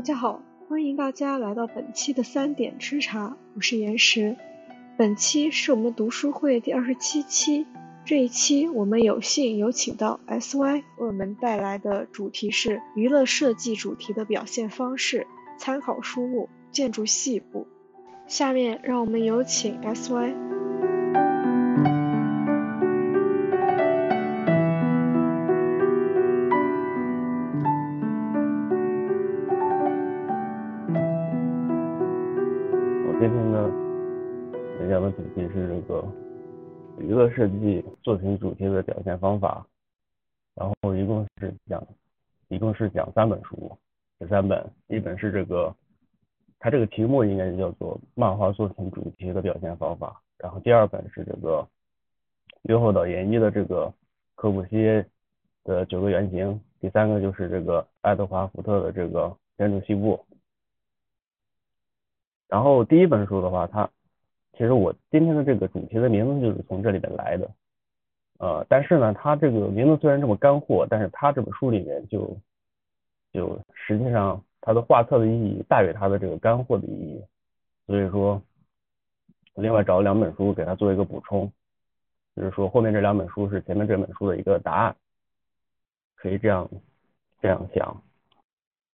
大家好，欢迎大家来到本期的三点吃茶，我是岩石。本期是我们读书会第二十七期，这一期我们有幸有请到 SY 为我们带来的主题是娱乐设计主题的表现方式，参考书目《建筑细部》。下面让我们有请 SY。娱乐设计作品主题的表现方法，然后一共是讲，一共是讲三本书，这三本，一本是这个，它这个题目应该就叫做漫画作品主题的表现方法，然后第二本是这个约后岛研一的这个科布西耶的九个原型，第三个就是这个爱德华福特的这个建筑西部，然后第一本书的话，它其实我今天的这个主题的名字就是从这里边来的，呃，但是呢，它这个名字虽然这么干货，但是它这本书里面就就实际上它的画册的意义大于它的这个干货的意义，所以说另外找了两本书给他做一个补充，就是说后面这两本书是前面这本书的一个答案，可以这样这样想，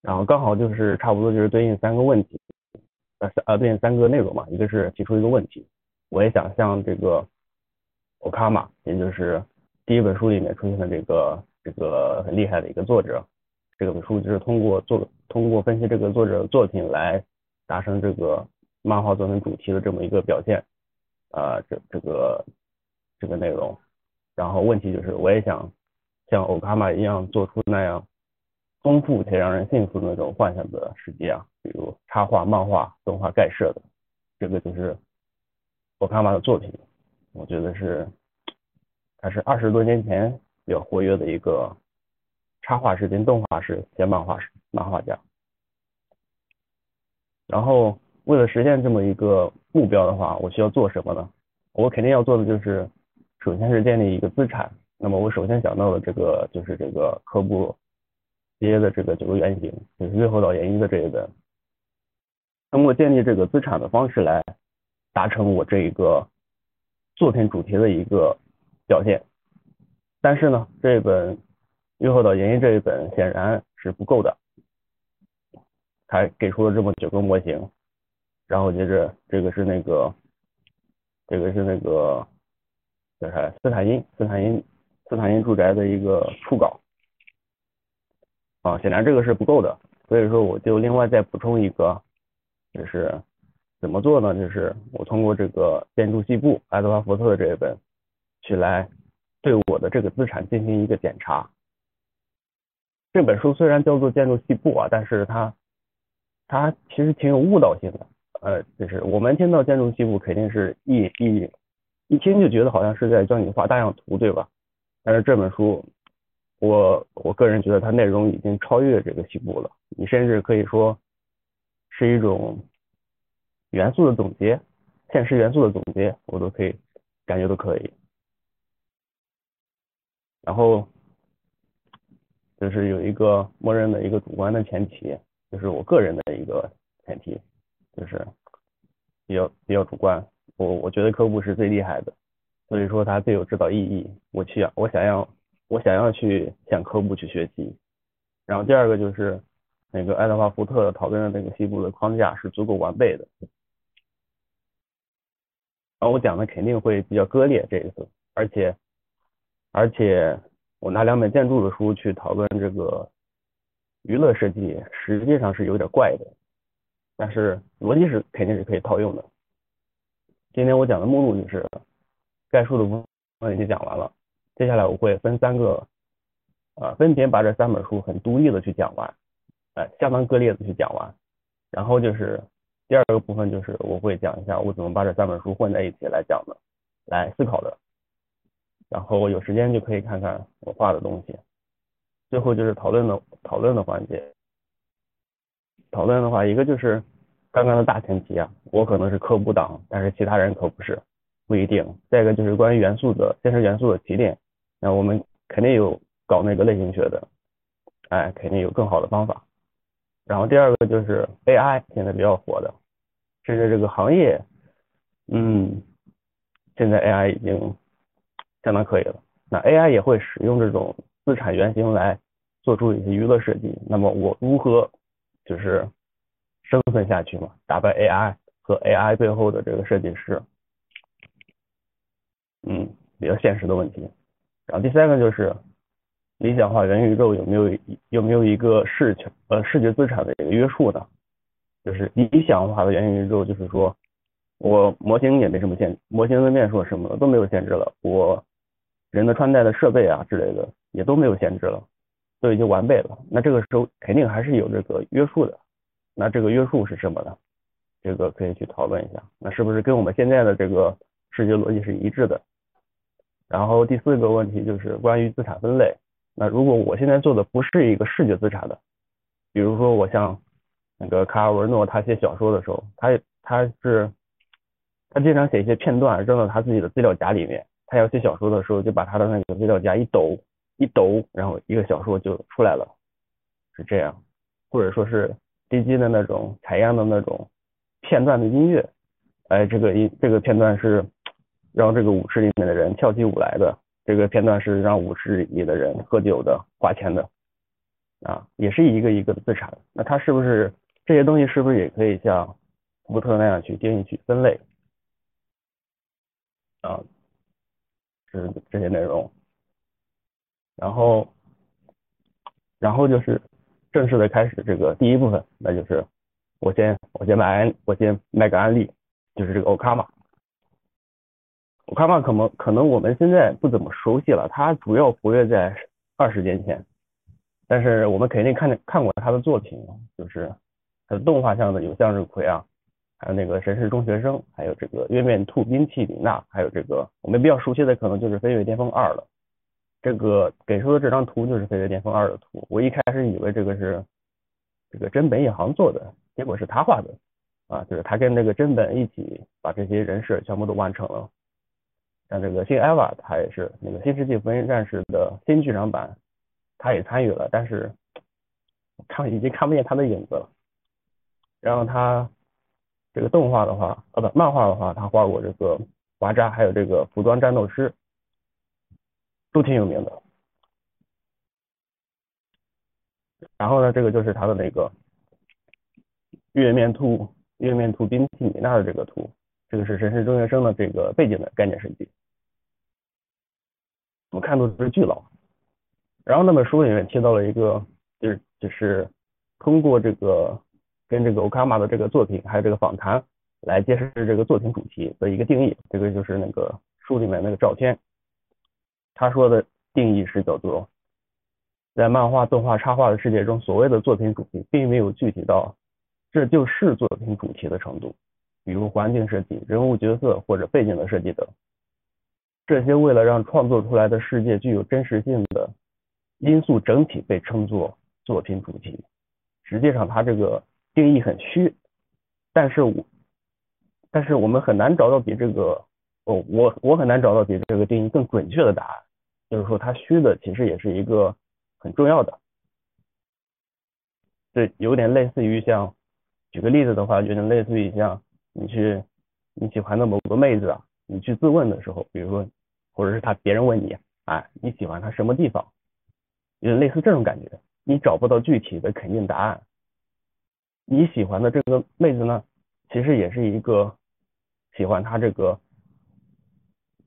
然后刚好就是差不多就是对应三个问题。呃三呃对应三个内容嘛，一个是提出一个问题，我也想像这个欧卡玛，也就是第一本书里面出现的这个这个很厉害的一个作者，这本书就是通过做通过分析这个作者作品来达成这个漫画作品主题的这么一个表现，啊这这个这个内容，然后问题就是我也想像欧卡玛一样做出那样。丰富且让人信服的那种幻想的世界啊，比如插画、漫画、动画盖设的，这个就是我卡玛的作品。我觉得是，他是二十多年前比较活跃的一个插画师兼动画师兼漫画师漫画家。然后为了实现这么一个目标的话，我需要做什么呢？我肯定要做的就是，首先是建立一个资产。那么我首先想到的这个就是这个科布。接的这个九个原型，就是月后岛研一的这一本，通过建立这个资产的方式来达成我这一个作品主题的一个表现。但是呢，这一本月后岛研一这一本显然是不够的，他给出了这么九个模型，然后接着这个是那个，这个是那个叫啥？斯坦因斯坦因斯坦因住宅的一个初稿。啊，显然这个是不够的，所以说我就另外再补充一个，就是怎么做呢？就是我通过这个建筑细部爱德华福特的这一本，去来对我的这个资产进行一个检查。这本书虽然叫做建筑细部啊，但是它它其实挺有误导性的。呃，就是我们听到建筑细部，肯定是一一一听就觉得好像是在教你画大样图，对吧？但是这本书。我我个人觉得它内容已经超越这个西部了，你甚至可以说是一种元素的总结，现实元素的总结，我都可以感觉都可以。然后就是有一个默认的一个主观的前提，就是我个人的一个前提，就是比较比较主观。我我觉得科布是最厉害的，所以说它最有指导意义。我去，我想要。我想要去向科布去学习，然后第二个就是那个爱德华福特讨论的那个西部的框架是足够完备的，然后我讲的肯定会比较割裂这一次，而且而且我拿两本建筑的书去讨论这个娱乐设计，实际上是有点怪的，但是逻辑是肯定是可以套用的。今天我讲的目录就是概述的部分已经讲完了。接下来我会分三个，呃，分别把这三本书很独立的去讲完，呃，相当割裂的去讲完。然后就是第二个部分，就是我会讲一下我怎么把这三本书混在一起来讲的，来思考的。然后有时间就可以看看我画的东西。最后就是讨论的讨论的环节。讨论的话，一个就是刚刚的大前提啊，我可能是科普党，但是其他人可不是，不一定。再一个就是关于元素的现实元素的提炼。那我们肯定有搞那个类型学的，哎，肯定有更好的方法。然后第二个就是 AI，现在比较火的，甚至这个行业，嗯，现在 AI 已经相当可以了。那 AI 也会使用这种资产原型来做出一些娱乐设计。那么我如何就是生存下去嘛？打败 AI 和 AI 背后的这个设计师，嗯，比较现实的问题。然后第三个就是理想化元宇宙有没有有没有一个视觉呃视觉资产的一个约束呢？就是理想化的元宇宙，就是说我模型也没什么限，模型的面数什么的都没有限制了，我。人的穿戴的设备啊之类的也都没有限制了，都已经完备了。那这个时候肯定还是有这个约束的。那这个约束是什么呢？这个可以去讨论一下。那是不是跟我们现在的这个视觉逻辑是一致的？然后第四个问题就是关于资产分类。那如果我现在做的不是一个视觉资产的，比如说我像那个卡尔维诺他写小说的时候，他他是他经常写一些片段扔到他自己的资料夹里面。他要写小说的时候，就把他的那个资料夹一抖一抖，然后一个小说就出来了，是这样。或者说是 D J 的那种采样的那种片段的音乐，哎，这个一这个片段是让这个舞池里面的人跳起舞来的，这个片段是让舞池里的人喝酒的、花钱的，啊，也是一个一个的资产。那它是不是这些东西是不是也可以像福特那样去定义、去分类？啊？是这些内容，然后，然后就是正式的开始这个第一部分，那就是我先我先买我先卖个案例，就是这个 Okama。Okama 可能可能我们现在不怎么熟悉了，他主要活跃在二十年前，但是我们肯定看看过他的作品，就是他的动画像的有向日葵啊。还有那个神是中学生，还有这个月面兔冰淇淋娜，还有这个我们比较熟悉的可能就是飞跃巅峰二了。这个给出的这张图就是飞跃巅峰二的图。我一开始以为这个是这个真本一行做的，结果是他画的啊，就是他跟那个真本一起把这些人设全部都完成了。像这个新艾娃，他也是那个新世纪福音战士的新剧场版，他也参与了，但是看已经看不见他的影子了。然后他。这个动画的话，呃不，漫画的话，他画过这个瓦扎，还有这个服装战斗师，都挺有名的。然后呢，这个就是他的那个月面兔，月面兔冰淇淋娜的这个图，这个是神神中学生的这个背景的概念设计。我看都是巨佬。然后那本书里面提到了一个，就是就是通过这个。跟这个欧卡玛的这个作品，还有这个访谈来揭示这个作品主题的一个定义。这个就是那个书里面那个照片，他说的定义是叫做，在漫画、动画、插画的世界中，所谓的作品主题并没有具体到这就是作品主题的程度，比如环境设计、人物角色或者背景的设计等。这些为了让创作出来的世界具有真实性的因素整体被称作作品主题。实际上，它这个。定义很虚，但是我但是我们很难找到比这个，哦，我我很难找到比这个定义更准确的答案。就是说，它虚的其实也是一个很重要的，对，有点类似于像，举个例子的话，有点类似于像你去你喜欢的某个妹子啊，你去自问的时候，比如说，或者是他别人问你，哎，你喜欢他什么地方？有点类似这种感觉，你找不到具体的肯定答案。你喜欢的这个妹子呢，其实也是一个喜欢她这个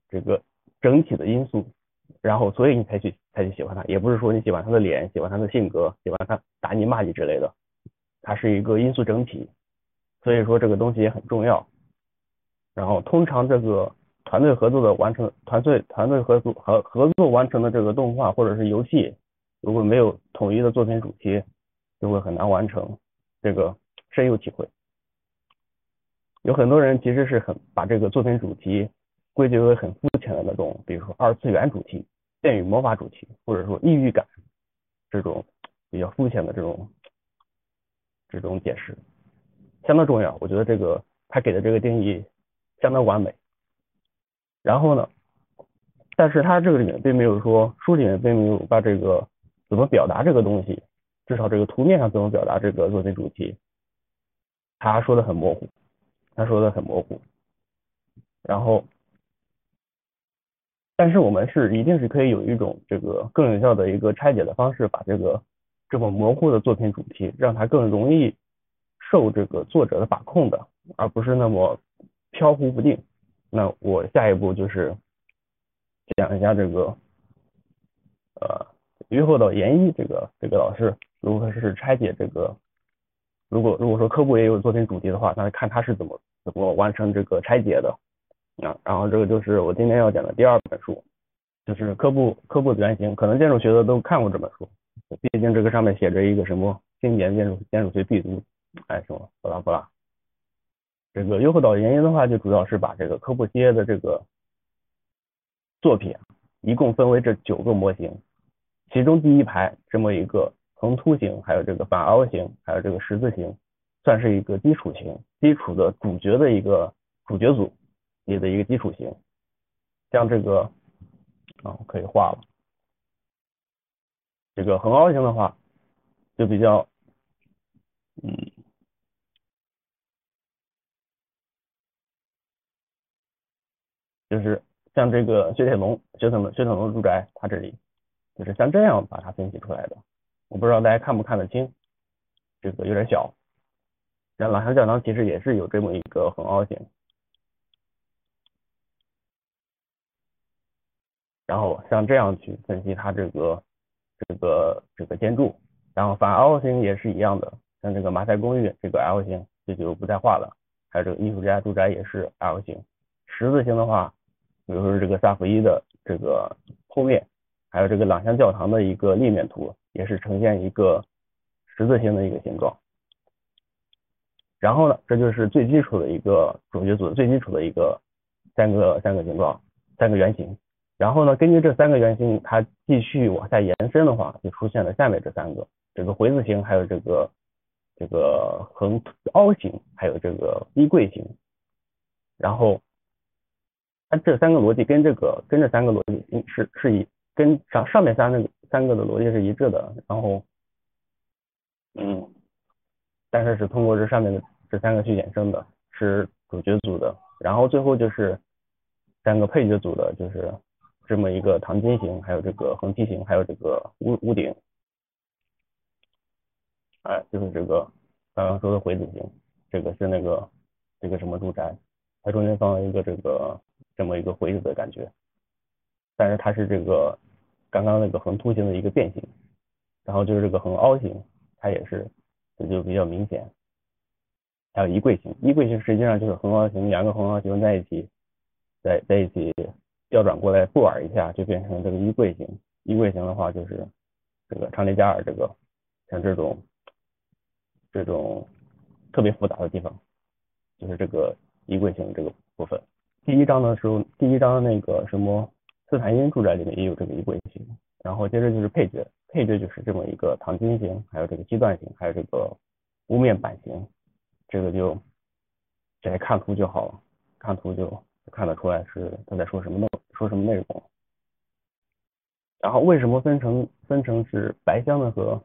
这个整体的因素，然后所以你才去才去喜欢她，也不是说你喜欢她的脸，喜欢她的性格，喜欢她打你骂你之类的，他是一个因素整体，所以说这个东西也很重要。然后通常这个团队合作的完成，团队团队合作和合作完成的这个动画或者是游戏，如果没有统一的作品主题，就会很难完成。这个深有体会，有很多人其实是很把这个作品主题归结为很肤浅的那种，比如说二次元主题、电与魔法主题，或者说异域感这种比较肤浅的这种这种解释，相当重要。我觉得这个他给的这个定义相当完美。然后呢，但是他这个里面并没有说书里面并没有把这个怎么表达这个东西。至少这个图面上怎么表达这个作品主题，他说的很模糊，他说的很模糊。然后，但是我们是一定是可以有一种这个更有效的一个拆解的方式，把这个这么模糊的作品主题，让它更容易受这个作者的把控的，而不是那么飘忽不定。那我下一步就是讲一下这个，呃，于后岛研一这个这个老师如何是拆解这个，如果如果说科布也有作品主题的话，那看他是怎么怎么完成这个拆解的啊。然后这个就是我今天要讲的第二本书，就是科布科布的原型，可能建筑学的都看过这本书，毕竟这个上面写着一个什么经典建筑建筑学必读，哎什么巴拉巴拉。这个优酷岛原因的话，就主要是把这个科布西耶的这个作品，一共分为这九个模型，其中第一排这么一个横凸形，还有这个反凹形，还有这个十字形，算是一个基础型，基础的主角的一个主角组里的一个基础型。像这个啊，可以画了。这个横凹型的话，就比较嗯。就是像这个雪铁龙雪铁龙雪铁龙住宅，它这里就是像这样把它分析出来的。我不知道大家看不看得清，这个有点小。然后朗香教堂其实也是有这么一个横凹型，然后像这样去分析它这个这个这个建筑，然后反凹型也是一样的，像这个马赛公寓这个 L 型这就不再画了，还有这个艺术家住宅也是 L 型，十字形的话。比如说这个萨福伊的这个剖面，还有这个朗香教堂的一个立面图，也是呈现一个十字形的一个形状。然后呢，这就是最基础的一个主角组最基础的一个三个三个形状，三个圆形。然后呢，根据这三个圆形，它继续往下延伸的话，就出现了下面这三个，这个回字形，还有这个这个横凹形，还有这个衣柜形。然后。它这三个逻辑跟这个跟这三个逻辑是是一跟上上面三个三个的逻辑是一致的，然后嗯，但是是通过这上面的这三个去衍生的，是主角组的，然后最后就是三个配角组的，就是这么一个糖金形，还有这个横梯形，还有这个屋屋顶，哎，就是这个刚刚说的回字形，这个是那个这个什么住宅，它中间放了一个这个。这么一个回子的感觉，但是它是这个刚刚那个横凸形的一个变形，然后就是这个横凹形，它也是这就比较明显。还有衣柜形，衣柜形实际上就是横凹形两个横凹形在一起，在在一起调转过来布尔一下，就变成这个衣柜形。衣柜形的话就是这个长笛加尔这个像这种这种特别复杂的地方，就是这个衣柜形这个部分。第一章的时候，第一章那个什么斯坦因住宅里面也有这个衣柜型，然后接着就是配角，配角就是这么一个躺金型，还有这个基段型，还有这个屋面板型，这个就直接看图就好了，看图就看得出来是他在说什么内说什么内容。然后为什么分成分成是白箱的和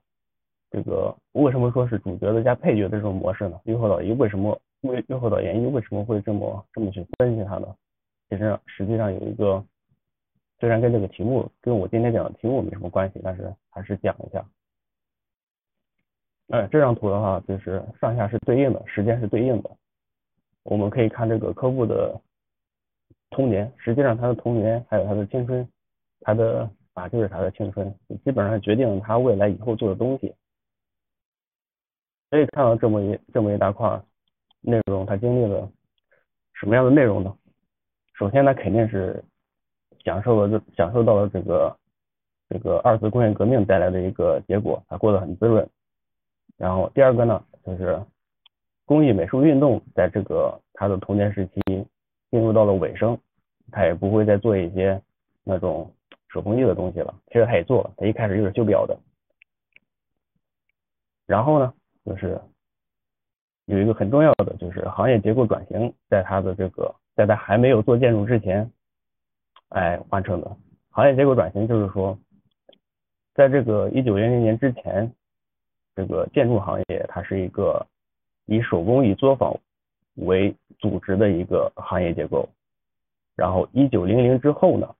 这个为什么说是主角的加配角的这种模式呢？优后导一为什么？为优后的原因为什么会这么这么去分析它呢？其实实际上有一个，虽然跟这个题目跟我今天讲的题目没什么关系，但是还是讲一下。哎，这张图的话就是上下是对应的，时间是对应的。我们可以看这个科布的童年，实际上他的童年还有他的青春，他的啊就是他的青春，基本上决定了他未来以后做的东西。可以看到这么一这么一大块。内容他经历了什么样的内容呢？首先，他肯定是享受了这享受到了这个这个二次工业革命带来的一个结果，他过得很滋润。然后第二个呢，就是工艺美术运动在这个他的童年时期进入到了尾声，他也不会再做一些那种手工艺的东西了。其实他也做了，他一开始就是修表的。然后呢，就是。有一个很重要的就是行业结构转型，在他的这个，在他还没有做建筑之前，哎完成的。行业结构转型就是说，在这个一九零零年之前，这个建筑行业它是一个以手工艺作坊为组织的一个行业结构。然后一九零零之后呢，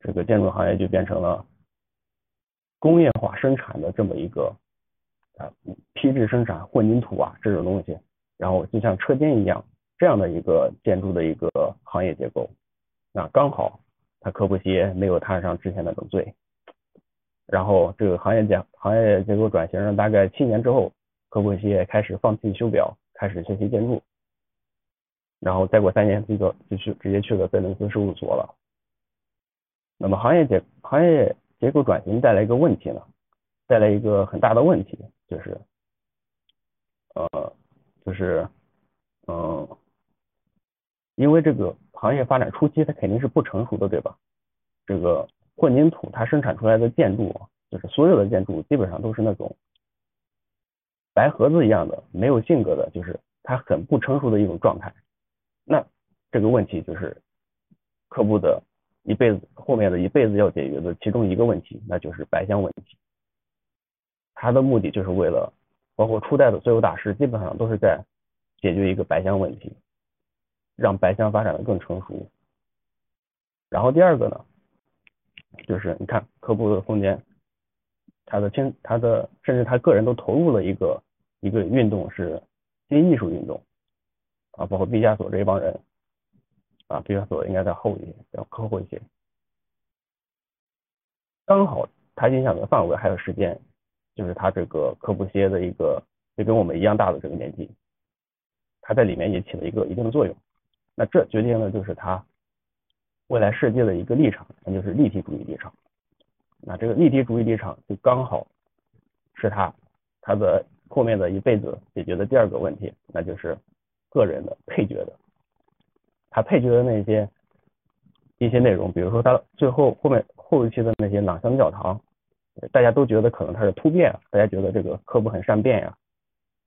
这个建筑行业就变成了工业化生产的这么一个啊批制生产混凝土啊这种东西，然后就像车间一样这样的一个建筑的一个行业结构。那刚好他科布西耶没有摊上之前那种罪。然后这个行业结行业结构转型了大概七年之后，科布西耶开始放弃修表，开始学习建筑。然后再过三年，这个就去直接去了贝伦斯事务所了。那么行业结行业结构转型带来一个问题呢，带来一个很大的问题，就是呃就是嗯，因为这个行业发展初期它肯定是不成熟的，对吧？这个混凝土它生产出来的建筑，就是所有的建筑基本上都是那种白盒子一样的，没有性格的，就是它很不成熟的一种状态。那这个问题就是科布的一辈子后面的一辈子要解决的其中一个问题，那就是白箱问题。他的目的就是为了，包括初代的所有大师基本上都是在解决一个白箱问题，让白箱发展的更成熟。然后第二个呢，就是你看科布的空间，他的亲他的甚至他个人都投入了一个一个运动是新艺术运动。啊，包括毕加索这一帮人，啊，毕加索应该在后一些，要靠后一些。刚好他影响的范围还有时间，就是他这个科布西耶的一个，就跟我们一样大的这个年纪，他在里面也起了一个一定的作用。那这决定了就是他未来世界的一个立场，那就是立体主义立场。那这个立体主义立场就刚好是他他的后面的一辈子解决的第二个问题，那就是。个人的配角的，他配角的那些一些内容，比如说他最后后面后期的那些朗香教堂，大家都觉得可能他是突变，大家觉得这个科布很善变呀，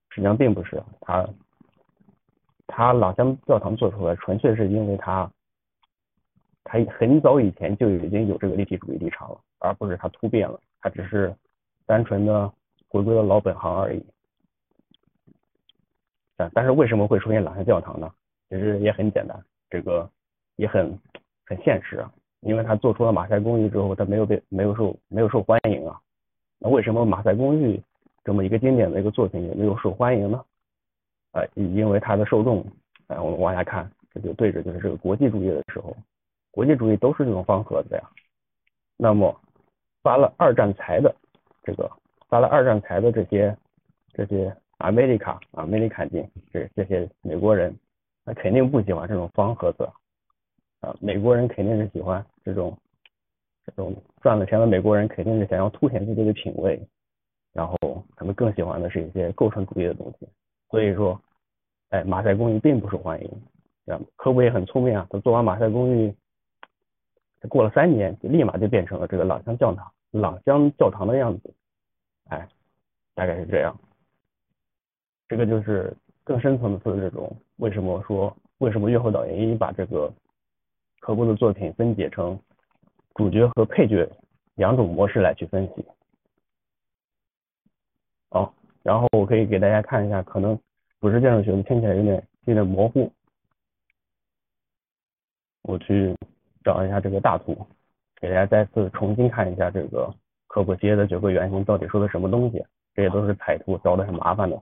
实际上并不是，他他朗香教堂做出来纯粹是因为他他很早以前就已经有这个立体主义立场了，而不是他突变了，他只是单纯的回归了老本行而已。啊，但是为什么会出现朗香教堂呢？其实也很简单，这个也很很现实啊。因为他做出了马赛公寓之后，他没有被没有受没有受欢迎啊。那为什么马赛公寓这么一个经典的一个作品也没有受欢迎呢？啊，因为它的受众，哎，我们往下看，这就对着就是这个国际主义的时候，国际主义都是这种方盒子呀。那么发了二战财的这个发了二战财的这些这些。阿美利卡啊，美利卡金，这这些美国人，那肯定不喜欢这种方盒子啊。美国人肯定是喜欢这种这种赚了钱的美国人，肯定是想要凸显自己的品味，然后他们更喜欢的是一些构成主义的东西。所以说，哎，马赛公寓并不受欢迎。科布也很聪明啊，他做完马赛公寓，过了三年，就立马就变成了这个朗香教堂，朗香教堂的样子。哎，大概是这样。这个就是更深层次的这种，为什么说为什么月后导演一把这个科布的作品分解成主角和配角两种模式来去分析。好，然后我可以给大家看一下，可能不是建筑学的，听起来有点有点模糊。我去找一下这个大图，给大家再次重新看一下这个科布街的九个原型到底说的什么东西。这些都是彩图，找的很麻烦的。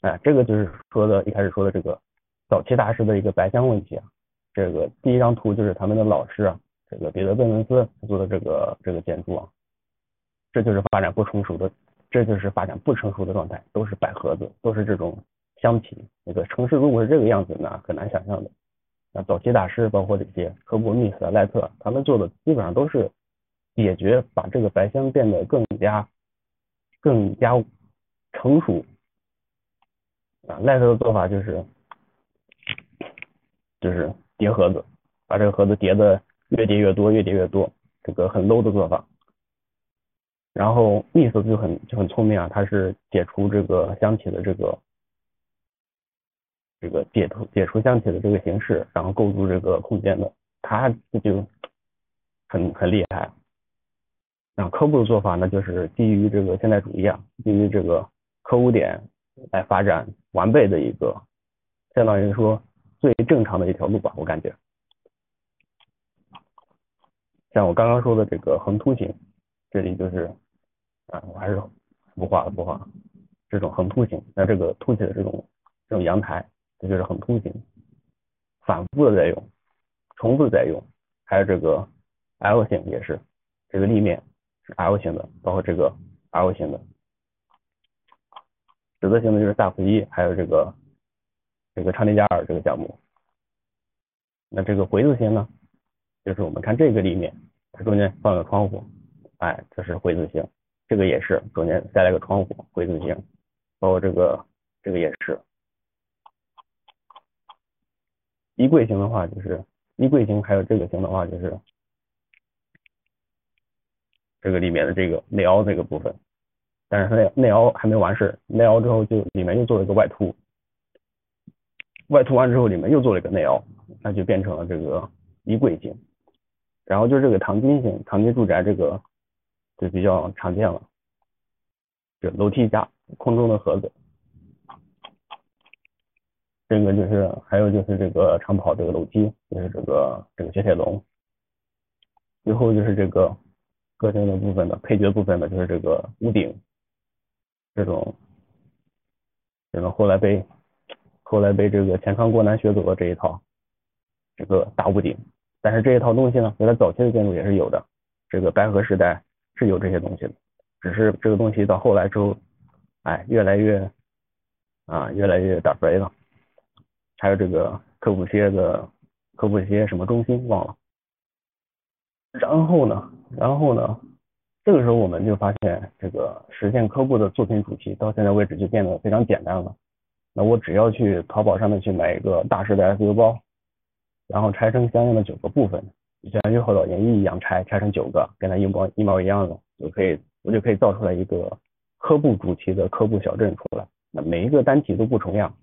哎，这个就是说的，一开始说的这个早期大师的一个白箱问题啊。这个第一张图就是他们的老师啊，这个彼得贝伦斯做的这个这个建筑啊，这就是发展不成熟的，这就是发展不成熟的状态，都是摆盒子，都是这种箱体。那个城市如果是这个样子呢，很难想象的。那早期大师包括这些科布、密斯、赖特，他们做的基本上都是解决，把这个白箱变得更加更加成熟。啊，赖特的做法就是，就是叠盒子，把这个盒子叠的越叠越多，越叠越多，这个很 low 的做法。然后密斯就很就很聪明啊，他是解除这个箱体的这个这个解除解除箱体的这个形式，然后构筑这个空间的，他这就很很厉害。那科布的做法呢，就是基于这个现代主义啊，基于这个科五点来发展完备的一个，相当于说最正常的一条路吧，我感觉。像我刚刚说的这个横凸形，这里就是啊，我还是不画了不画了，这种横凸形，那这个凸起的这种这种阳台，这就是横凸形，反复的在用，重复的在用，还有这个 L 型也是，这个立面是 L 型的，包括这个 L 型的，指字形的就是萨福一，还有这个这个昌迪加尔这个项目，那这个回字形呢？就是我们看这个立面，它中间放个窗户，哎，这是回字形。这个也是中间塞了个窗户，回字形。包括这个，这个也是。衣柜型的话，就是衣柜型，还有这个型的话，就是这个里面的这个内凹这个部分。但是它内内凹还没完事，内凹之后就里面又做了一个外凸，外凸完之后里面又做了一个内凹，那就变成了这个衣柜型。然后就是这个唐金型唐金住宅，这个就比较常见了，就楼梯加空中的盒子，这个就是还有就是这个长跑这个楼梯，就是这个这个雪铁龙，最后就是这个个性的部分的配角部分的，就是这个屋顶，这种这种后来被后来被这个钱康国男学走了这一套，这个大屋顶。但是这一套东西呢，原来早期的建筑也是有的，这个白河时代是有这些东西的，只是这个东西到后来之后，哎，越来越啊，越来越打肥了。还有这个科布西耶的科布西耶什么中心忘了。然后呢，然后呢，这个时候我们就发现，这个实现科布的作品主题到现在为止就变得非常简单了。那我只要去淘宝上面去买一个大师的 SU 包。然后拆成相应的九个部分，就像月后岛研一样拆，拆成九个，跟它一模一模一样的，就可以，我就可以造出来一个科布主题的科布小镇出来。那每一个单体都不重样，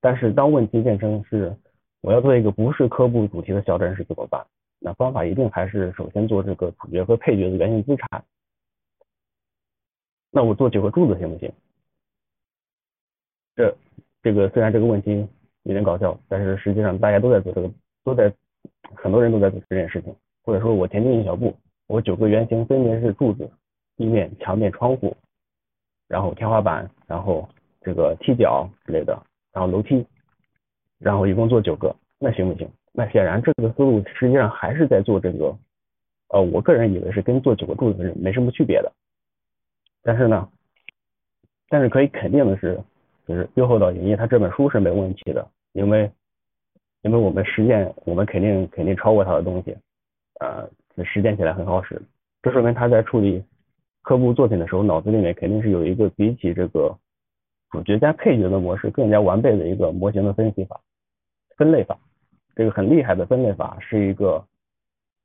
但是当问题变成是我要做一个不是科布主题的小镇是怎么办？那方法一定还是首先做这个主角和配角的原型资产。那我做九个柱子行不行？这这个虽然这个问题有点搞笑，但是实际上大家都在做这个。都在很多人都在做这件事情，或者说我前进一小步，我九个原型分别是柱子、地面、墙面、窗户，然后天花板，然后这个踢脚之类的，然后楼梯，然后一共做九个，那行不行？那显然这个思路实际上还是在做这个，呃，我个人以为是跟做九个柱子是没什么区别的，但是呢，但是可以肯定的是，就是《右后岛演义》它这本书是没问题的，因为。因为我们实践，我们肯定肯定超过他的东西，呃，实践起来很好使。这说明他在处理科布作品的时候，脑子里面肯定是有一个比起这个主角加配角的模式更加完备的一个模型的分析法、分类法。这个很厉害的分类法是一个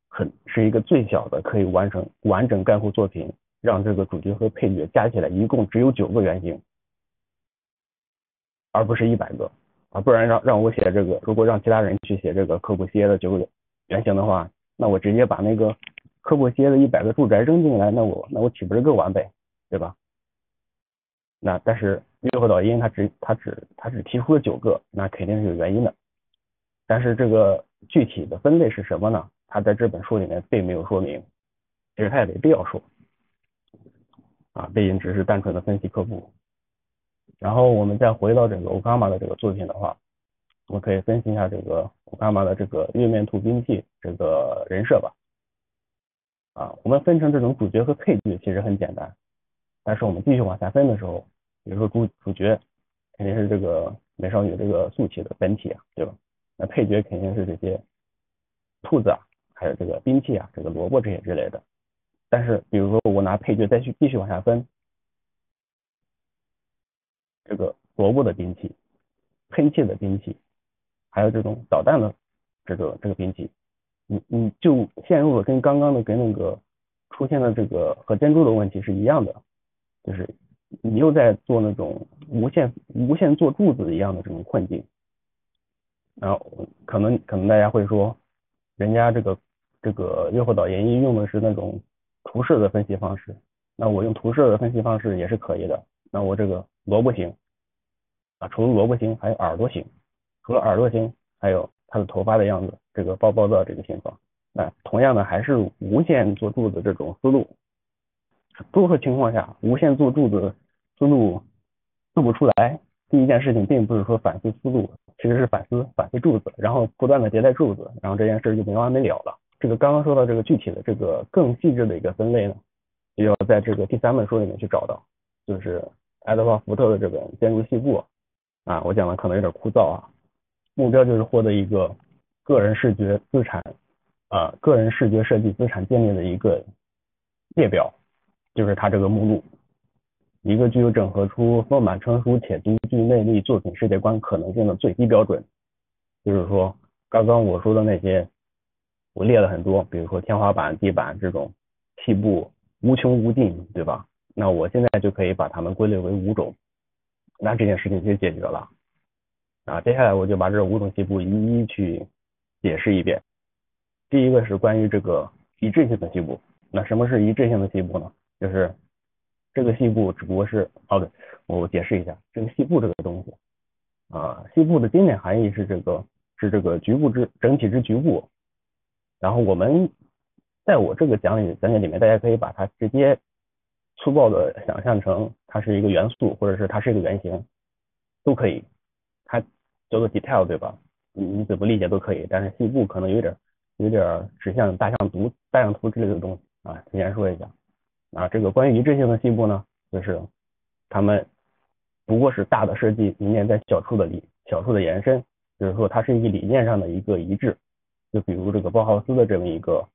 很是一个最小的可以完成完整概括作品，让这个主角和配角加起来一共只有九个原型，而不是一百个。啊，不然让让我写这个，如果让其他人去写这个科布西耶的九个原型的话，那我直接把那个科布西耶的一百个住宅扔进来，那我那我岂不是更完备，对吧？那但是约后导因他只他只他只提出了九个，那肯定是有原因的。但是这个具体的分类是什么呢？他在这本书里面并没有说明，其实他也没必要说。啊，背景只是单纯的分析科布。然后我们再回到这个欧伽马的这个作品的话，我们可以分析一下这个欧伽马的这个月面兔兵器这个人设吧。啊，我们分成这种主角和配角其实很简单，但是我们继续往下分的时候，比如说主主角肯定是这个美少女这个素体的本体啊，对吧？那配角肯定是这些兔子啊，还有这个兵器啊，这个萝卜这些之类的。但是比如说我拿配角再去继续往下分。这个萝卜的兵器、喷气的兵器，还有这种导弹的这个这个兵器，你你就陷入了跟刚刚的跟那个出现的这个和珍珠的问题是一样的，就是你又在做那种无限无限做柱子一样的这种困境。然后可能可能大家会说，人家这个这个月火导研一用的是那种图示的分析方式。那我用图示的分析方式也是可以的。那我这个萝卜型啊，除了萝卜型，还有耳朵型。除了耳朵型，还有它的头发的样子，这个包包的这个形状。那同样的还是无限做柱子这种思路。多数情况下，无限做柱子思路做不出来。第一件事情并不是说反思思路，其实是反思反思柱子，然后不断的迭代柱子，然后这件事就没完没了了。这个刚刚说到这个具体的这个更细致的一个分类呢，就要在这个第三本书里面去找到，就是爱德华福特的这本《建筑细部》啊，我讲的可能有点枯燥啊，目标就是获得一个个人视觉资产啊，个人视觉设计资产建立的一个列表，就是它这个目录。一个具有整合出丰满成熟且独具魅力作品世界观可能性的最低标准，就是说，刚刚我说的那些，我列了很多，比如说天花板、地板这种细部无穷无尽，对吧？那我现在就可以把它们归类为五种，那这件事情就解决了。啊，接下来我就把这五种细部一一去解释一遍。第一个是关于这个一致性的细部，那什么是一致性的细部呢？就是。这个细部只不过是，哦对，我解释一下，这个细部这个东西，啊，细部的经典含义是这个，是这个局部之整体之局部。然后我们在我这个讲解讲解里面，大家可以把它直接粗暴的想象成它是一个元素，或者是它是一个原型，都可以。它叫做 detail 对吧？你你怎么理解都可以。但是细部可能有点有点指向大象图、大象图之类的东西啊，提前说一下。啊，这个关于一致性的细部呢，就是他们不过是大的设计理念在小处的理小处的延伸，就是说它是一个理念上的一个一致。就比如这个包豪斯的这么一个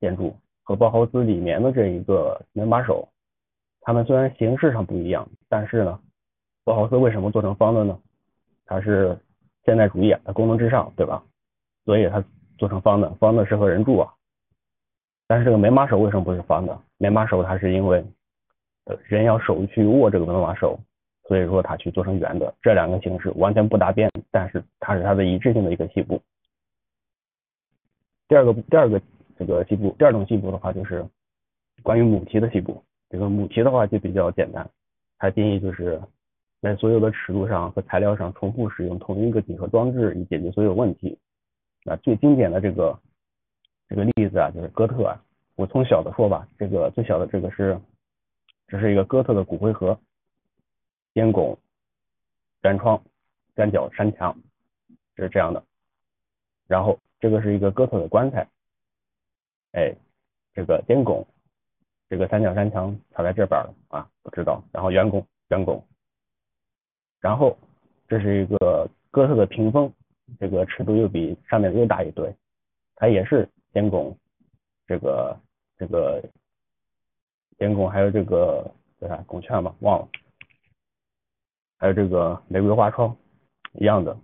建筑和包豪斯里面的这一个门把手，它们虽然形式上不一样，但是呢，包豪斯为什么做成方的呢？它是现代主义，它功能至上，对吧？所以它做成方的，方的适合人住啊。但是这个门把手为什么不是方的？门把手它是因为人要手去握这个门把手，所以说它去做成圆的。这两个形式完全不搭边，但是它是它的一致性的一个细部。第二个第二个这个细部，第二种细部的话就是关于母题的细部。这个母题的话就比较简单，它定义就是在所有的尺度上和材料上重复使用同一个几何装置以解决所有问题。那最经典的这个。这个例子啊，就是哥特啊。我从小的说吧，这个最小的这个是，这是一个哥特的骨灰盒，尖拱、圆窗、三角山墙，是这样的。然后这个是一个哥特的棺材，哎，这个尖拱，这个三角山墙插在这边了啊，不知道。然后圆拱，圆拱，然后这是一个哥特的屏风，这个尺度又比上面又大一堆，它也是。监拱，这个这个监拱，还有这个叫啥拱券吧，忘了，还有这个玫瑰花窗一样的，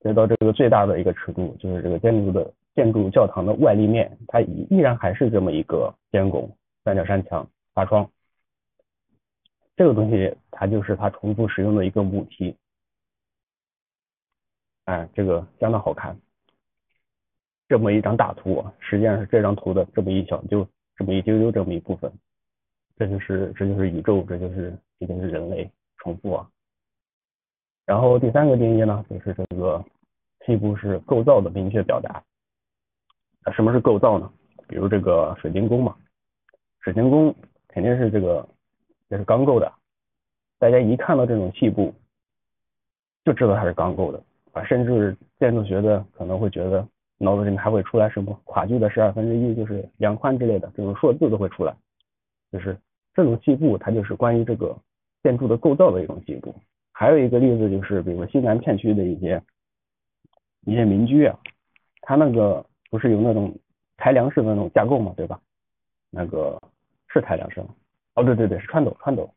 再到这个最大的一个尺度，就是这个建筑的建筑教堂的外立面，它依依然还是这么一个监拱三角山墙花窗，这个东西它就是它重复使用的一个母题，哎，这个相当好看。这么一张大图，实际上是这张图的这么一小就这么一丢丢这么一部分，这就是这就是宇宙，这就是这就是人类重复啊。然后第三个定义呢，就是这个细部是构造的明确表达。啊，什么是构造呢？比如这个水晶宫嘛，水晶宫肯定是这个也是钢构的，大家一看到这种细部就知道它是钢构的啊，甚至建筑学的可能会觉得。脑子里面还会出来什么跨距的十二分之一，就是两宽之类的这种数字都会出来，就是这种细部，它就是关于这个建筑的构造的一种细部。还有一个例子就是，比如说西南片区的一些一些民居啊，它那个不是有那种抬梁式的那种架构嘛，对吧？那个是抬梁式？哦，对对对，是穿斗穿斗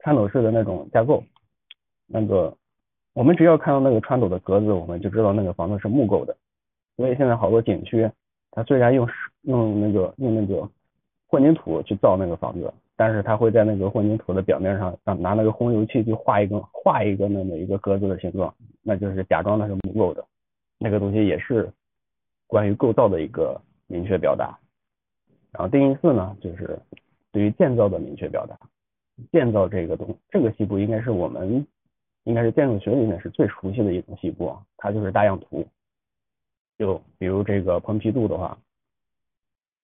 穿斗式的那种架构。那个我们只要看到那个穿斗的格子，我们就知道那个房子是木构的。所以现在好多景区，它虽然用用那个用那个混凝土去造那个房子，但是它会在那个混凝土的表面上，拿那个红油漆去画一个画一个那么一个格子的形状，那就是假装那是木构的。那个东西也是关于构造的一个明确表达。然后定义四呢，就是对于建造的明确表达。建造这个东，这个细部应该是我们应该是建筑学里面是最熟悉的一种细部啊，它就是大样图。就比如这个蓬皮杜的话，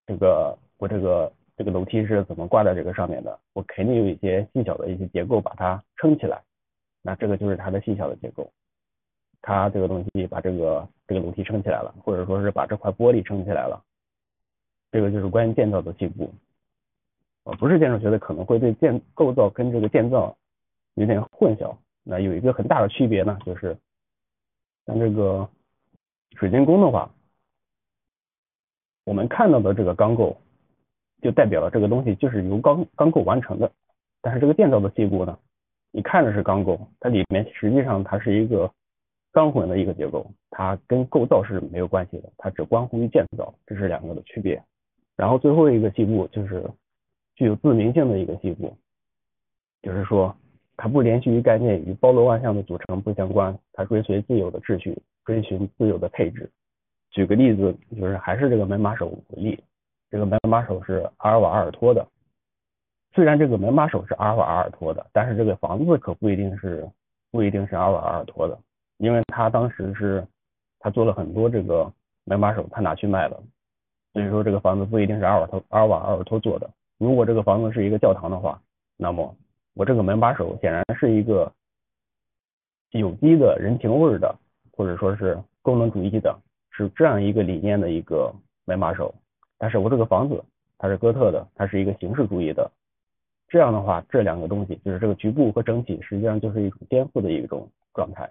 这个我这个这个楼梯是怎么挂在这个上面的？我肯定有一些细小的一些结构把它撑起来，那这个就是它的细小的结构。它这个东西把这个这个楼梯撑起来了，或者说是把这块玻璃撑起来了，这个就是关于建造的细部。呃，不是建筑学的可能会对建构造跟这个建造有点混淆。那有一个很大的区别呢，就是像这个水晶宫的话，我们看到的这个钢构就代表了这个东西就是由钢钢构完成的。但是这个建造的细部呢，你看着是钢构，它里面实际上它是一个钢混的一个结构，它跟构造是没有关系的，它只关乎于建造，这是两个的区别。然后最后一个细部就是。具有自明性的一个细部，就是说它不连续于概念，与包罗万象的组成不相关，它追随自由的秩序，追寻自由的配置。举个例子，就是还是这个门把手为例，这个门把手是阿尔瓦阿尔托的。虽然这个门把手是阿尔瓦阿尔托的，但是这个房子可不一定是不一定是阿尔瓦阿尔托的，因为他当时是他做了很多这个门把手，他拿去卖了，所以说这个房子不一定是阿尔瓦托阿尔瓦阿尔托做的。如果这个房子是一个教堂的话，那么我这个门把手显然是一个有机的人情味的，或者说是功能主义的，是这样一个理念的一个门把手。但是我这个房子它是哥特的，它是一个形式主义的。这样的话，这两个东西就是这个局部和整体，实际上就是一种颠覆的一种状态。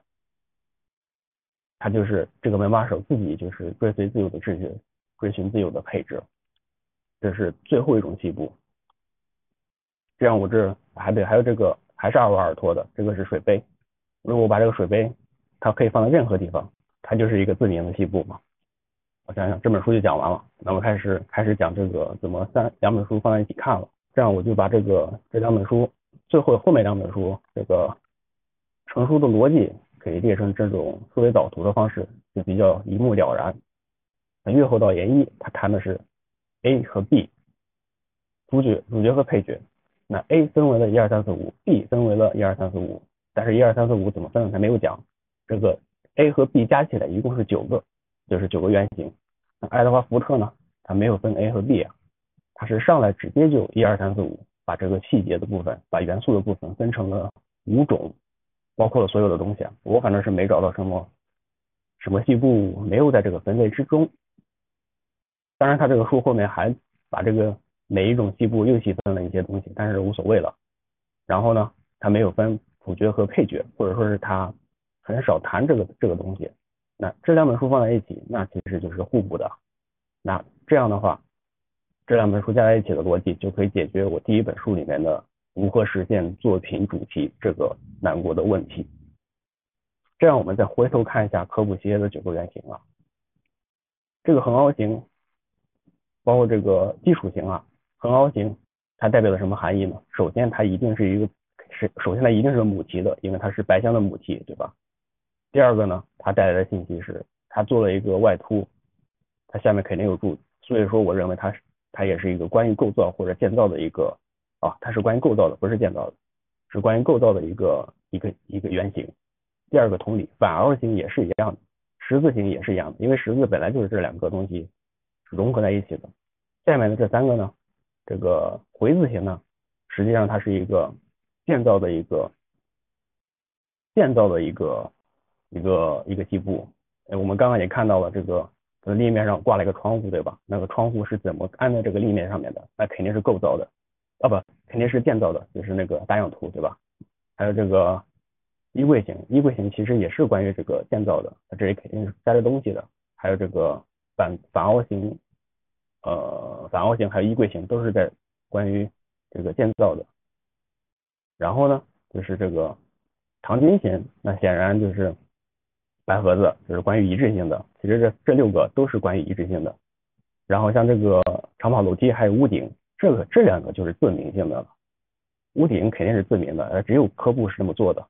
它就是这个门把手自己就是追随自由的秩序，追寻自由的配置。这是最后一种细部。这样我这还得还有这个还是阿瓦尔托的，这个是水杯。如果我把这个水杯，它可以放在任何地方，它就是一个自明的细部嘛。我想想，这本书就讲完了，那么开始开始讲这个怎么三两本书放在一起看了。这样我就把这个这两本书最后后面两本书这个成书的逻辑可以列成这种思维导图的方式，就比较一目了然。那越后到研一，他谈的是 A 和 B 主角主角和配角。那 A 分为了一二三四五，B 分为了一二三四五，但是一二三四五怎么分他没有讲。这个 A 和 B 加起来一共是九个，就是九个原型。那爱德华福特呢，他没有分 A 和 B 啊，他是上来直接就一二三四五，把这个细节的部分，把元素的部分分成了五种，包括了所有的东西啊。我反正是没找到什么什么细部没有在这个分类之中。当然，他这个书后面还把这个。每一种细部又细分了一些东西，但是无所谓了。然后呢，他没有分主角和配角，或者说是他很少谈这个这个东西。那这两本书放在一起，那其实就是互补的。那这样的话，这两本书加在一起的逻辑就可以解决我第一本书里面的如何实现作品主题这个难过的问题。这样我们再回头看一下科普西耶的九个原型啊，这个横凹型，包括这个基础型啊。横凹型它代表了什么含义呢？首先，它一定是一个是首先它一定是母题的，因为它是白箱的母题，对吧？第二个呢，它带来的信息是它做了一个外凸，它下面肯定有柱子，所以说我认为它是它也是一个关于构造或者建造的一个啊，它是关于构造的，不是建造的，是关于构造的一个一个一个原型。第二个同理，反凹型也是一样的，十字形也是一样的，因为十字本来就是这两个东西融合在一起的。下面的这三个呢？这个回字形呢，实际上它是一个建造的一个建造的一个一个一个基部。哎，我们刚刚也看到了，这个立面上挂了一个窗户，对吧？那个窗户是怎么安在这个立面上面的？那肯定是构造的，啊不，肯定是建造的，就是那个大样图，对吧？还有这个衣柜型，衣柜型其实也是关于这个建造的，它这里肯定是塞着东西的。还有这个反反凹型。呃，反凹型还有衣柜型都是在关于这个建造的。然后呢，就是这个长金型，那显然就是白盒子，就是关于一致性的。其实这这六个都是关于一致性的。然后像这个长跑楼梯还有屋顶，这个这两个就是自明性的了。屋顶肯定是自明的，呃，只有科布是这么做的。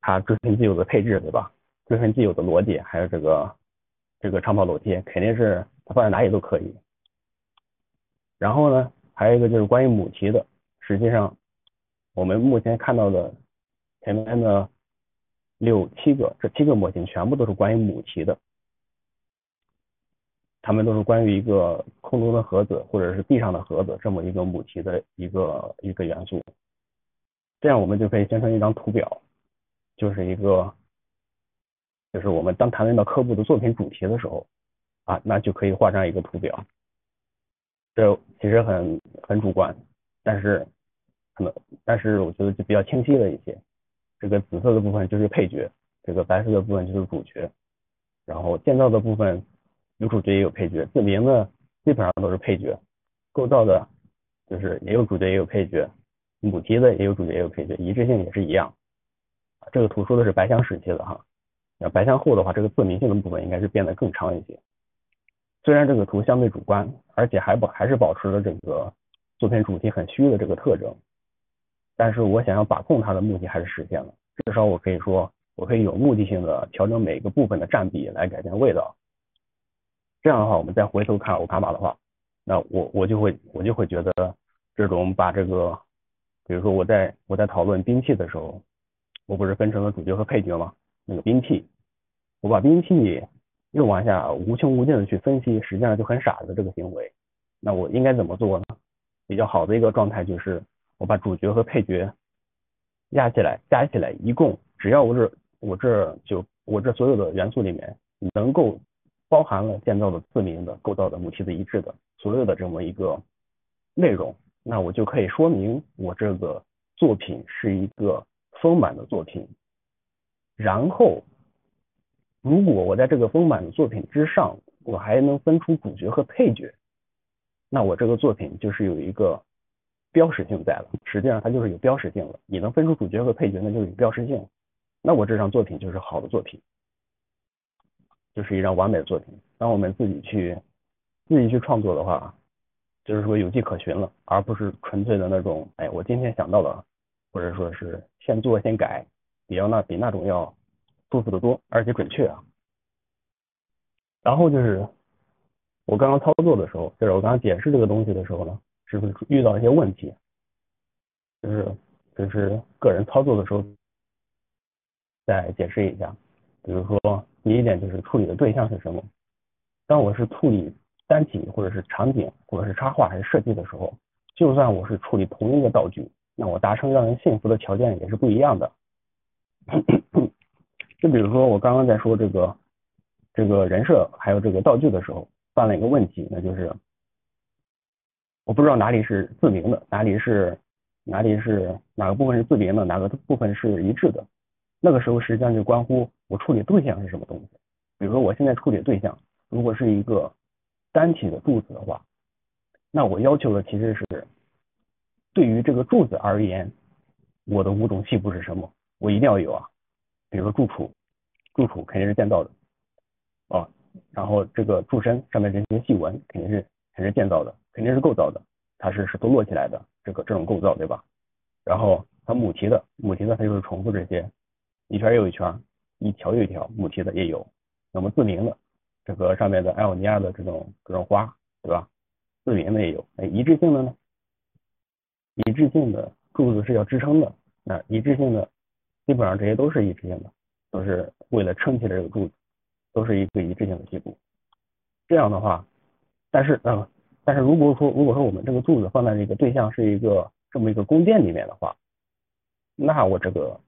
它追寻自有的配置，对吧？追寻自有的逻辑，还有这个这个长跑楼梯肯定是。它放在哪里都可以。然后呢，还有一个就是关于母题的，实际上我们目前看到的前面的六七个这七个模型全部都是关于母题的，它们都是关于一个空中的盒子或者是地上的盒子这么一个母题的一个一个元素，这样我们就可以形成一张图表，就是一个就是我们当谈论到科布的作品主题的时候啊，那就可以画上一个图表。这其实很很主观，但是可能，但是我觉得就比较清晰了一些。这个紫色的部分就是配角，这个白色的部分就是主角。然后建造的部分有主角也有配角，字名的基本上都是配角。构造的，就是也有主角也有配角，母题的也有主角也有配角，一致性也是一样。这个图说的是白墙时期的哈，那白相后的话，这个字名性的部分应该是变得更长一些。虽然这个图相对主观，而且还保还是保持了这个作品主题很虚的这个特征，但是我想要把控它的目的还是实现了。至少我可以说，我可以有目的性的调整每个部分的占比来改变味道。这样的话，我们再回头看欧卡玛的话，那我我就会我就会觉得这种把这个，比如说我在我在讨论兵器的时候，我不是分成了主角和配角吗？那个兵器，我把兵器。又往下无穷无尽的去分析，实际上就很傻的这个行为。那我应该怎么做呢？比较好的一个状态就是我把主角和配角压起来，加起来一共只要我这我这就我这所有的元素里面能够包含了建造的自明的构造的母题的一致的所有的这么一个内容，那我就可以说明我这个作品是一个丰满的作品，然后。如果我在这个丰满的作品之上，我还能分出主角和配角，那我这个作品就是有一个标识性在了。实际上它就是有标识性了。你能分出主角和配角，那就是有标识性。那我这张作品就是好的作品，就是一张完美的作品。当我们自己去自己去创作的话，就是说有迹可循了，而不是纯粹的那种，哎，我今天想到了，或者说是现做现改，比要那比那种要。舒服的多，而且准确啊。然后就是我刚刚操作的时候，就是我刚刚解释这个东西的时候呢，是不是遇到一些问题？就是就是个人操作的时候再解释一下。比如说第一点就是处理的对象是什么？当我是处理单体或者是场景或者是插画还是设计的时候，就算我是处理同一个道具，那我达成让人信服的条件也是不一样的。就比如说我刚刚在说这个这个人设还有这个道具的时候，犯了一个问题，那就是我不知道哪里是自明的，哪里是哪里是哪个部分是自明的，哪个部分是一致的。那个时候实际上就关乎我处理对象是什么东西。比如说我现在处理对象如果是一个单体的柱子的话，那我要求的其实是对于这个柱子而言，我的五种细部是什么？我一定要有啊。比如说柱础，柱础肯定是建造的，啊，然后这个柱身上面这些细纹肯定是肯定是建造的，肯定是构造的，它是是都摞起来的，这个这种构造对吧？然后它母题的母题的它就是重复这些，一圈又一圈，一条又一条，母题的也有，那么自明的这个上面的艾欧尼亚的这种这种花对吧？自明的也有，哎一致性的呢？一致性的柱子是要支撑的，那一致性的。基本上这些都是一致性的，都是为了撑起这个柱子，都是一个一致性的结构。这样的话，但是嗯，但是如果说如果说我们这个柱子放在这个对象是一个这么一个宫殿里面的话，那我这个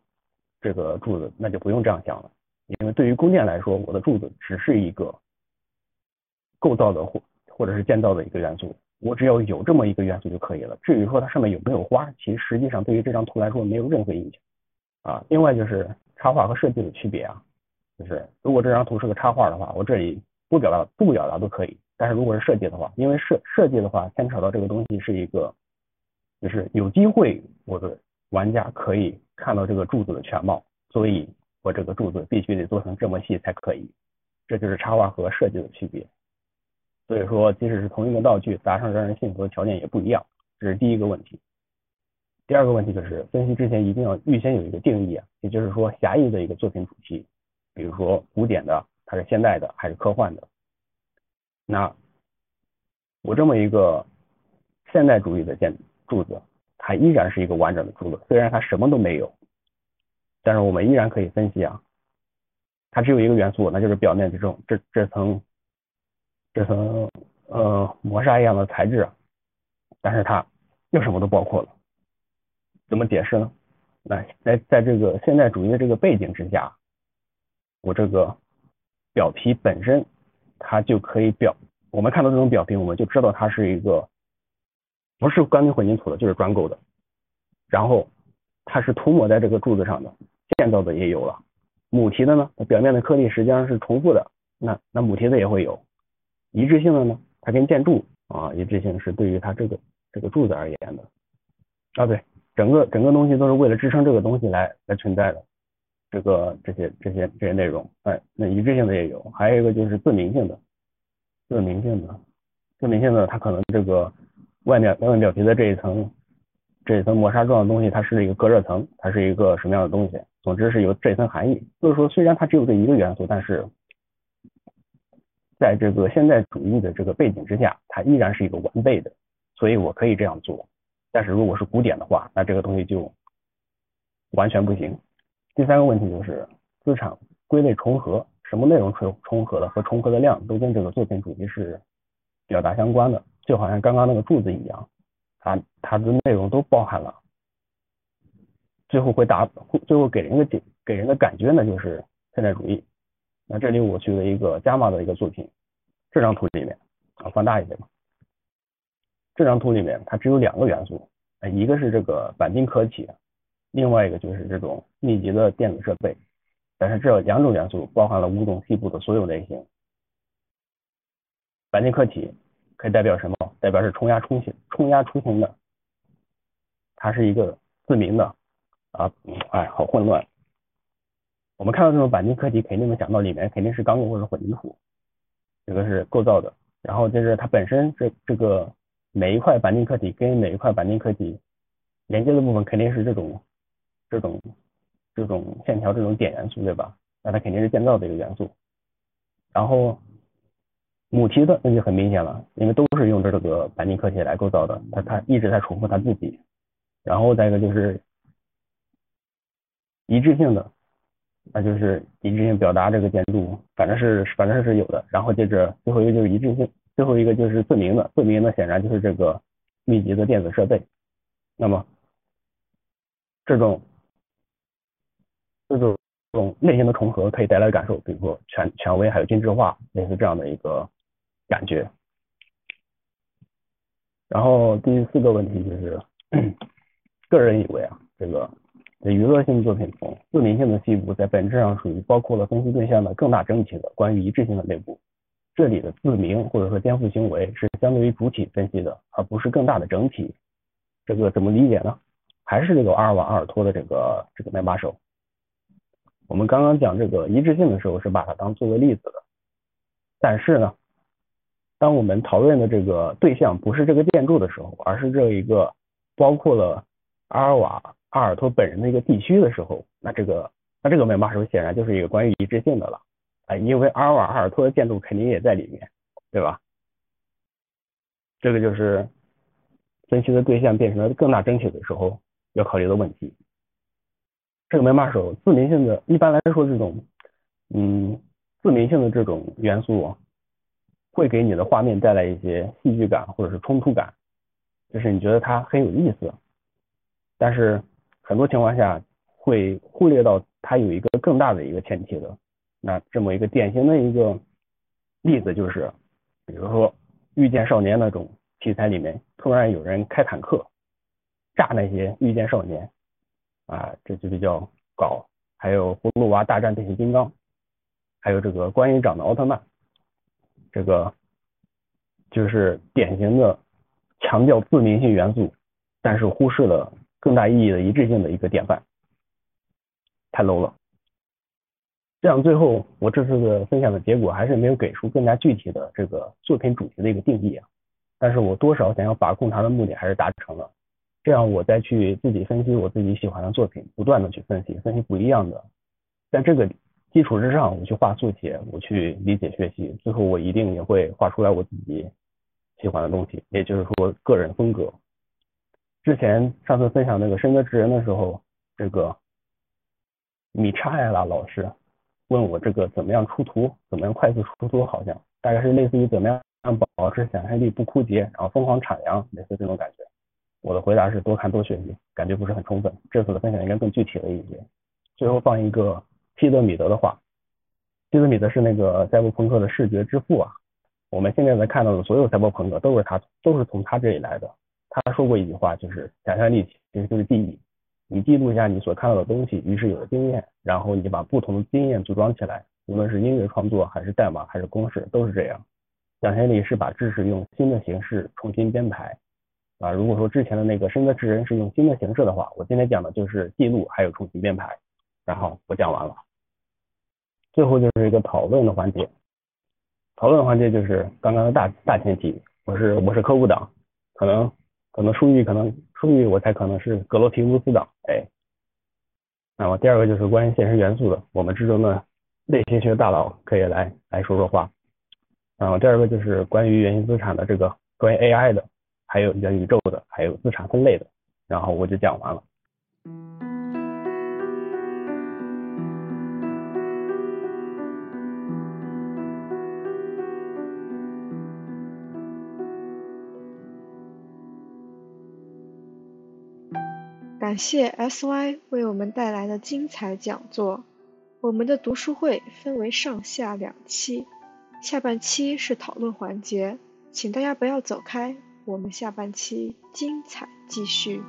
这个柱子那就不用这样想了，因为对于宫殿来说，我的柱子只是一个构造的或或者是建造的一个元素，我只要有这么一个元素就可以了。至于说它上面有没有花，其实实际上对于这张图来说没有任何影响。啊，另外就是插画和设计的区别啊，就是如果这张图是个插画的话，我这里不表达不表达都可以，但是如果是设计的话，因为设设计的话牵扯到这个东西是一个，就是有机会我的玩家可以看到这个柱子的全貌，所以我这个柱子必须得做成这么细才可以，这就是插画和设计的区别。所以说，即使是同一个道具，达成让人信服的条件也不一样，这是第一个问题。第二个问题就是分析之前一定要预先有一个定义啊，也就是说狭义的一个作品主题，比如说古典的，它是现代的还是科幻的？那我这么一个现代主义的建柱子，它依然是一个完整的柱子，虽然它什么都没有，但是我们依然可以分析啊，它只有一个元素，那就是表面这种这这层这层呃磨砂一样的材质，但是它又什么都包括了，怎么解释呢？那在在这个现代主义的这个背景之下，我这个表皮本身它就可以表，我们看到这种表皮，我们就知道它是一个不是钢筋混凝土的，就是砖构的。然后它是涂抹在这个柱子上的，建造的也有了，母题的呢，它表面的颗粒实际上是重复的，那那母题的也会有，一致性的呢，它跟建筑啊一致性是对于它这个这个柱子而言的啊对。整个整个东西都是为了支撑这个东西来来存在的，这个这些这些这些内容，哎，那一致性的也有，还有一个就是自明性的，自明性的，自明性的，它可能这个外面外面表皮的这一层这一层磨砂状的东西，它是一个隔热层，它是一个什么样的东西？总之是有这一层含义。就是说，虽然它只有这一个元素，但是在这个现代主义的这个背景之下，它依然是一个完备的，所以我可以这样做。但是如果是古典的话，那这个东西就完全不行。第三个问题就是资产归类重合，什么内容重重合的和重合的量都跟这个作品主题是表达相关的，就好像刚刚那个柱子一样，它它的内容都包含了，最后会达最后给人的给给人的感觉呢就是现代主义。那这里我举了一个加马的一个作品，这张图里面啊放大一些吧。这张图里面，它只有两个元素，一个是这个钣金壳体，另外一个就是这种密集的电子设备。但是这两种元素包含了五种细部的所有类型。钣金壳体可以代表什么？代表是冲压冲型冲压出型的，它是一个自明的啊，哎，好混乱。我们看到这种钣金壳体，肯定能想到里面肯定是钢构或者混凝土，这个是构造的。然后就是它本身这这个。每一块板金壳体跟每一块板金壳体连接的部分肯定是这种这种这种线条这种点元素对吧？那它肯定是建造的一个元素。然后母题的那就很明显了，因为都是用这个板金壳体来构造的，它它一直在重复它自己。然后再一个就是一致性的，那就是一致性表达这个建筑，反正是反正是有的。然后接着最后一个就是一致性。最后一个就是自明的，自明的显然就是这个密集的电子设备。那么这种这种这种类型的重合可以带来感受，比如说权权威还有精致化，类似这样的一个感觉。然后第四个问题就是，个人以为啊，这个在娱乐性作品中，自明性的细部在本质上属于包括了分析对象的更大整体的关于一致性的内部。这里的自明或者说颠覆行为是相对于主体分析的，而不是更大的整体。这个怎么理解呢？还是这个阿尔瓦阿尔托的这个这个门把手。我们刚刚讲这个一致性的时候是把它当作为例子的，但是呢，当我们讨论的这个对象不是这个建筑的时候，而是这一个包括了阿尔瓦阿尔托本人的一个地区的时候，那这个那这个门把手显然就是一个关于一致性的了。啊，因为阿尔瓦阿尔托的建筑肯定也在里面，对吧？这个就是分析的对象变成了更大整体的时候要考虑的问题。这个门把手自明性的，一般来说这种，嗯，自明性的这种元素会给你的画面带来一些戏剧感或者是冲突感，就是你觉得它很有意思，但是很多情况下会忽略到它有一个更大的一个前提的。那这么一个典型的一个例子就是，比如说《遇见少年》那种题材里面，突然有人开坦克炸那些遇见少年，啊，这就比较搞。还有《葫芦娃大战变形金刚》，还有这个观音长的奥特曼，这个就是典型的强调自明性元素，但是忽视了更大意义的一致性的一个典范，太 low 了。这样最后我这次的分享的结果还是没有给出更加具体的这个作品主题的一个定义啊，但是我多少想要把控它的目的还是达成了。这样我再去自己分析我自己喜欢的作品，不断的去分析分析不一样的，在这个基础之上，我去画速写，我去理解学习，最后我一定也会画出来我自己喜欢的东西，也就是说个人风格。之前上次分享那个深泽直人的时候，这个米查埃拉老师问我这个怎么样出图，怎么样快速出图，好像大概是类似于怎么样让保持想象力不枯竭，然后疯狂产粮，类似这种感觉。我的回答是多看多学习，感觉不是很充分。这次的分享应该更具体了一些。最后放一个希德米德的话，希德米德是那个赛博朋克的视觉之父啊。我们现在能看到的所有赛博朋克都是他都是从他这里来的。他说过一句话，就是想象力其实就是记忆。你记录一下你所看到的东西，于是有了经验，然后你把不同的经验组装起来，无论是音乐创作还是代码还是公式，都是这样。想象力是把知识用新的形式重新编排。啊，如果说之前的那个深泽直人是用新的形式的话，我今天讲的就是记录还有重新编排。然后我讲完了，最后就是一个讨论的环节。讨论环节就是刚刚的大大前提，我是我是科务党，可能。可能数据可能数据我才可能是格罗提乌斯的，哎，那么第二个就是关于现实元素的，我们之中的类型学大佬可以来来说说话。然后第二个就是关于原型资产的这个关于 AI 的，还有元宇宙的，还有资产分类的，然后我就讲完了。感谢 SY 为我们带来的精彩讲座。我们的读书会分为上下两期，下半期是讨论环节，请大家不要走开，我们下半期精彩继续。